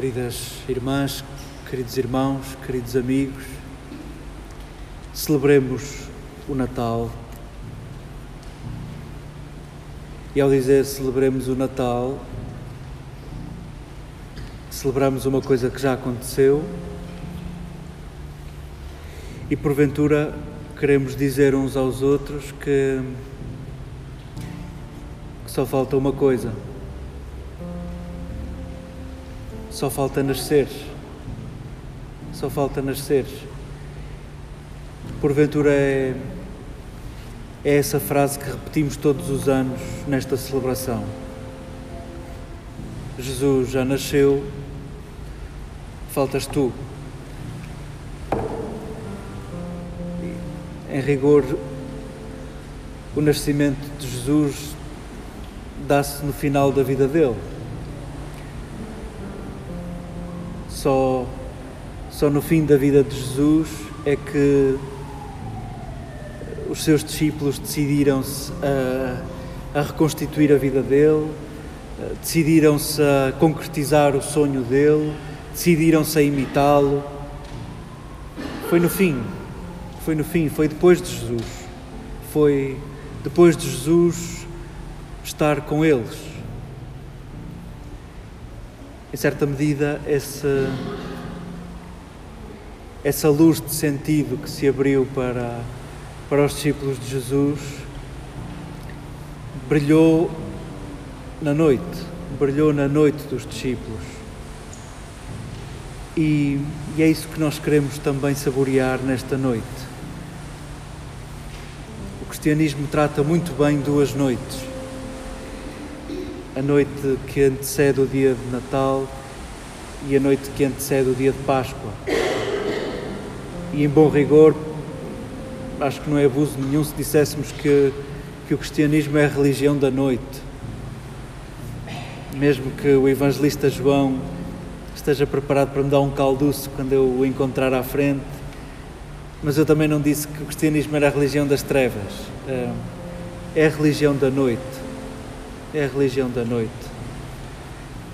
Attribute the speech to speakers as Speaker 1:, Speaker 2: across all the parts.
Speaker 1: Queridas irmãs, queridos irmãos, queridos amigos, celebremos o Natal. E ao dizer celebremos o Natal, celebramos uma coisa que já aconteceu e porventura queremos dizer uns aos outros que, que só falta uma coisa. Só falta nascer. Só falta nascer. Porventura é, é essa frase que repetimos todos os anos nesta celebração. Jesus já nasceu, faltas tu. Em rigor, o nascimento de Jesus dá-se no final da vida dele. Só, só no fim da vida de Jesus é que os seus discípulos decidiram-se a, a, reconstituir a vida dele, decidiram-se a concretizar o sonho dele, decidiram-se a imitá-lo. Foi no fim, foi no fim, foi depois de Jesus, foi depois de Jesus estar com eles em certa medida, essa, essa luz de sentido que se abriu para, para os discípulos de Jesus brilhou na noite, brilhou na noite dos discípulos. E, e é isso que nós queremos também saborear nesta noite. O cristianismo trata muito bem duas noites a noite que antecede o dia de Natal e a noite que antecede o dia de Páscoa. E em bom rigor, acho que não é abuso nenhum se disséssemos que, que o cristianismo é a religião da noite. Mesmo que o evangelista João esteja preparado para me dar um calduço quando eu o encontrar à frente, mas eu também não disse que o cristianismo era a religião das trevas. É, é a religião da noite é a religião da noite.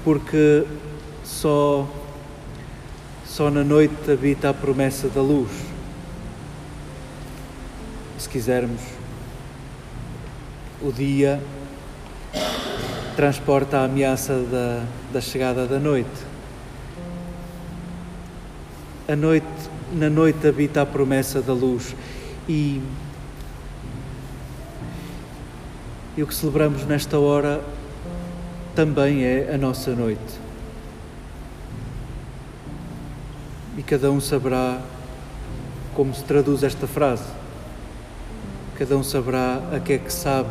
Speaker 1: Porque só, só na noite habita a promessa da luz. Se quisermos, o dia transporta a ameaça da, da chegada da noite. A noite, na noite habita a promessa da luz e E o que celebramos nesta hora também é a nossa noite. E cada um saberá como se traduz esta frase. Cada um saberá a que é que sabe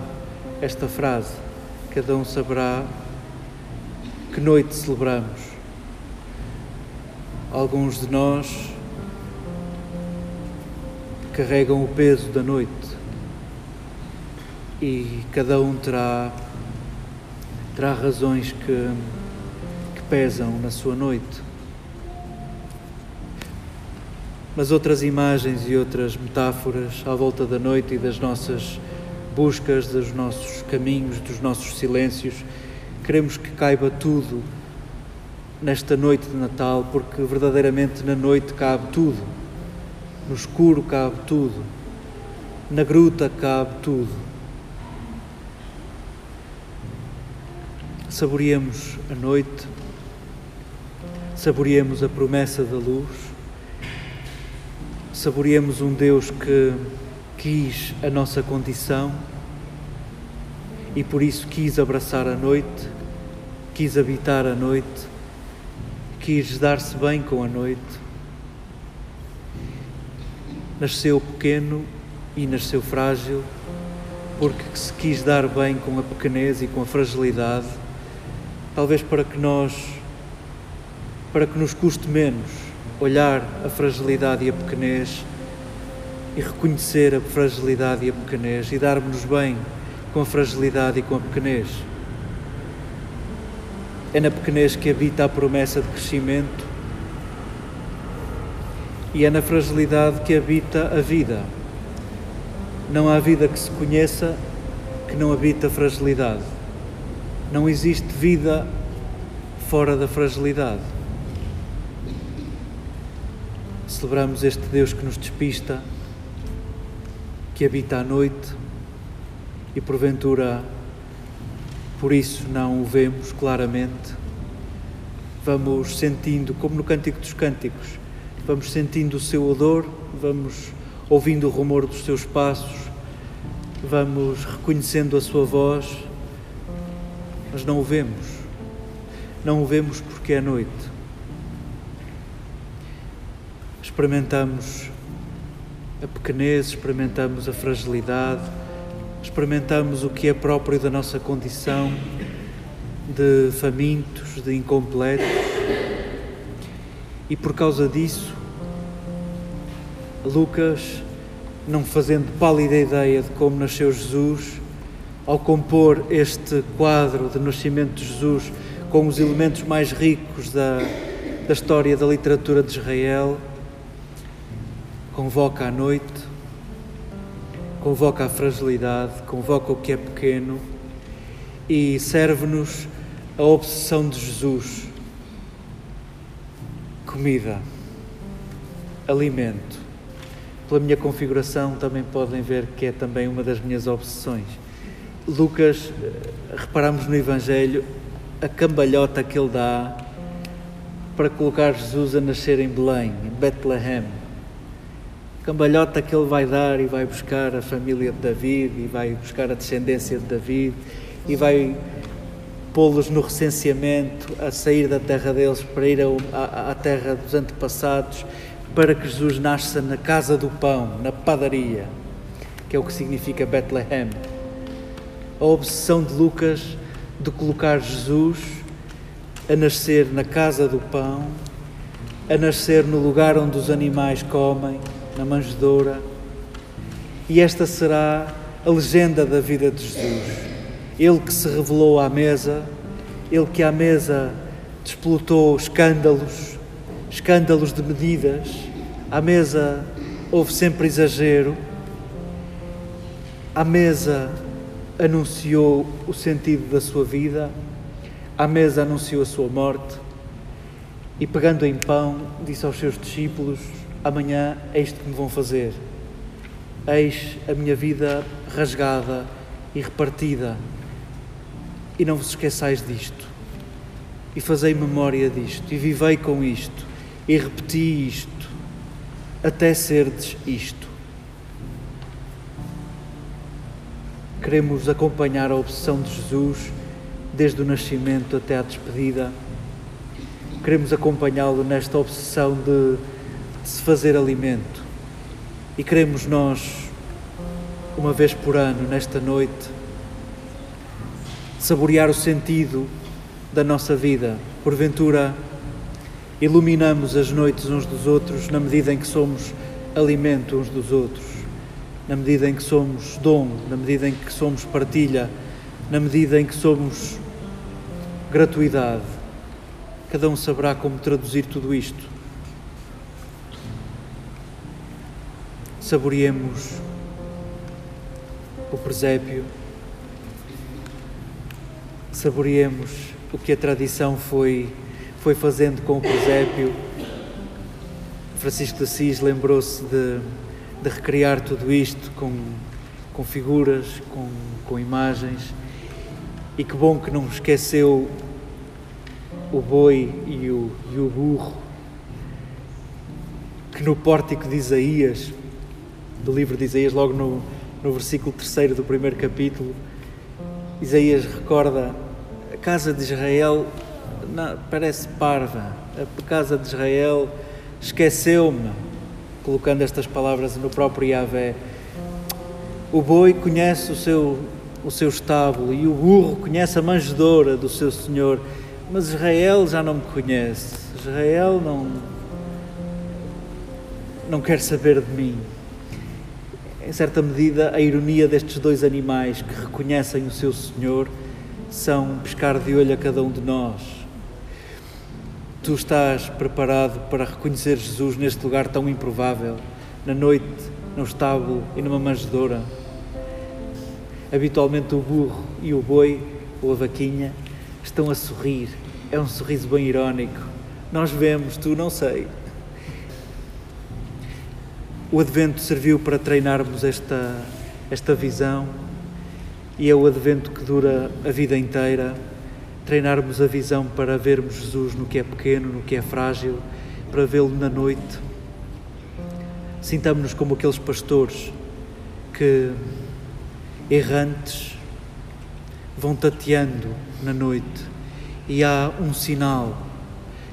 Speaker 1: esta frase. Cada um saberá que noite celebramos. Alguns de nós carregam o peso da noite e cada um terá, terá razões que, que pesam na sua noite. Mas outras imagens e outras metáforas à volta da noite e das nossas buscas, dos nossos caminhos, dos nossos silêncios, queremos que caiba tudo nesta noite de Natal, porque verdadeiramente na noite cabe tudo. No escuro cabe tudo. Na gruta cabe tudo. Saboreemos a noite, saboreemos a promessa da luz, saboreemos um Deus que quis a nossa condição e por isso quis abraçar a noite, quis habitar a noite, quis dar-se bem com a noite. Nasceu pequeno e nasceu frágil, porque se quis dar bem com a pequenez e com a fragilidade talvez para que nós, para que nos custe menos olhar a fragilidade e a pequenez e reconhecer a fragilidade e a pequenez e darmos-nos bem com a fragilidade e com a pequenez. É na pequenez que habita a promessa de crescimento e é na fragilidade que habita a vida. Não há vida que se conheça que não habita a fragilidade. Não existe vida fora da fragilidade. celebramos este Deus que nos despista, que habita à noite e porventura por isso não o vemos claramente. Vamos sentindo, como no Cântico dos Cânticos, vamos sentindo o seu odor, vamos ouvindo o rumor dos seus passos, vamos reconhecendo a sua voz, mas não o vemos. Não o vemos porque é noite. Experimentamos a pequenez, experimentamos a fragilidade, experimentamos o que é próprio da nossa condição de famintos, de incompletos. E por causa disso, Lucas, não fazendo pálida ideia de como nasceu Jesus, ao compor este quadro de nascimento de Jesus com os elementos mais ricos da, da história da literatura de Israel, convoca a noite, convoca a fragilidade, convoca o que é pequeno e serve-nos a obsessão de Jesus: comida, alimento. Pela minha configuração, também podem ver que é também uma das minhas obsessões. Lucas, eh, reparamos no Evangelho a cambalhota que ele dá para colocar Jesus a nascer em Belém, em Bethlehem cambalhota que ele vai dar e vai buscar a família de David e vai buscar a descendência de David e vai pô-los no recenseamento a sair da terra deles para ir à, terra dos antepassados para que Jesus nasça na casa do pão, na padaria, que é o que significa Bethlehem. A obsessão de Lucas de colocar Jesus a nascer na casa do pão, a nascer no lugar onde os animais comem, na manjedoura. E esta será a legenda da vida de Jesus. Ele que se revelou à mesa, ele que à mesa desplotou escândalos, escândalos de medidas. À mesa houve sempre exagero. À mesa anunciou o sentido da sua vida. À mesa anunciou a sua morte. E pegando em pão, disse aos seus discípulos: amanhã é isto que me vão fazer. Eis a minha vida rasgada e repartida. E não vos esqueçais disto. E fazei memória disto. E vivei com isto. E repeti isto. Até serdes isto. Queremos acompanhar a obsessão de Jesus desde o nascimento até à despedida. Queremos acompanhá-lo nesta obsessão de de se fazer alimento. E queremos nós, uma vez por ano, nesta noite, saborear o sentido da nossa vida. Porventura, iluminamos as noites uns dos outros na medida em que somos alimento uns dos outros, na medida em que somos dom, na medida em que somos partilha, na medida em que somos gratuidade. Cada um saberá como traduzir tudo isto. saboreemos o presépio, saboreemos o que a tradição foi, foi fazendo com o presépio. Francisco de Assis lembrou-se de, de recriar tudo isto com, com figuras, com, com imagens, e que bom que não esqueceu o boi e o, e o burro, que no pórtico de Isaías do livro de Isaías, logo no, no versículo 3 do primeiro capítulo, Isaías recorda a casa de Israel parece parva, a casa de Israel esqueceu-me, colocando estas palavras no próprio Yahvé. O boi conhece o seu, o seu estábulo e o burro conhece a manjedoura do seu Senhor, mas Israel já não me conhece. Israel não, não quer saber de mim em certa medida, a ironia destes dois animais que reconhecem o seu Senhor são pescar de olho a cada um de nós. Tu estás preparado para reconhecer Jesus neste lugar tão improvável, na noite, no estábulo e numa manjedoura. Habitualmente o burro e o boi, ou a vaquinha, estão a sorrir. É um sorriso bem irónico. Nós vemos, tu não sei. o Advento serviu para treinarmos esta, esta visão e é o Advento que dura a vida inteira. Treinarmos a visão para vermos Jesus no que é pequeno, no que é frágil, para vê-lo na noite. Sintamos-nos como aqueles pastores que, errantes, vão tateando na noite e há um sinal,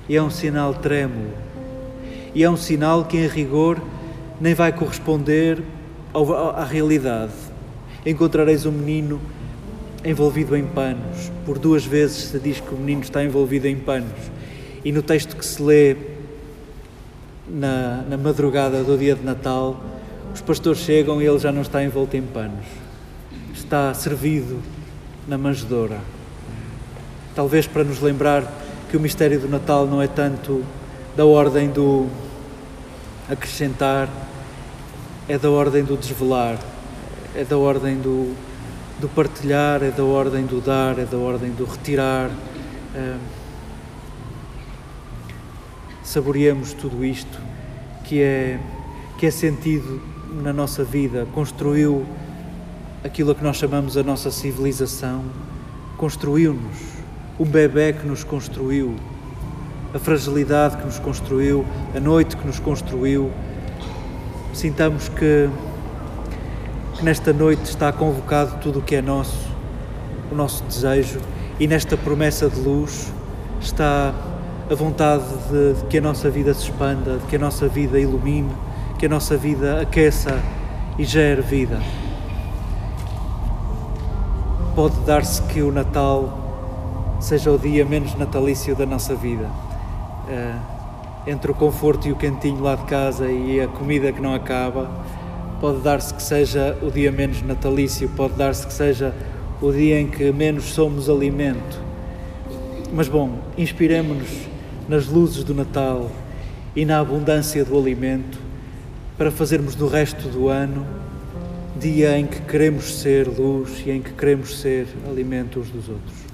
Speaker 1: e é um sinal trêmulo, e é um sinal que, em rigor, nem vai corresponder à realidade. Encontrareis um menino envolvido em panos. Por duas vezes se diz que o menino está envolvido em panos. E no texto que se lê na, na madrugada do dia de Natal, os pastores chegam e ele já não está envolto em panos. Está servido na manjedoura. Talvez para nos lembrar que o mistério do Natal não é tanto da ordem do acrescentar, é da ordem do desvelar, é da ordem do, do partilhar, é da ordem do dar, é da ordem do retirar. Saboreemos tudo isto que é, que é sentido na nossa vida, construiu aquilo que nós chamamos a nossa civilização, construiu-nos, um bebê que nos construiu, a fragilidade que nos construiu, a noite que nos construiu. Sintamos que, que nesta noite está convocado tudo o que é nosso, o nosso desejo, e nesta promessa de luz está a vontade de, de que a nossa vida se expanda, de que a nossa vida ilumine, que a nossa vida aqueça e gere vida. Pode dar-se que o Natal seja o dia menos natalício da nossa vida. Uh, entre o conforto e o quentinho lá de casa e a comida que não acaba, pode dar-se que seja o dia menos natalício, pode dar-se que seja o dia em que menos somos alimento. Mas bom, inspiremos-nos nas luzes do Natal e na abundância do alimento para fazermos do resto do ano dia em que queremos ser luz e em que queremos ser alimento uns dos outros.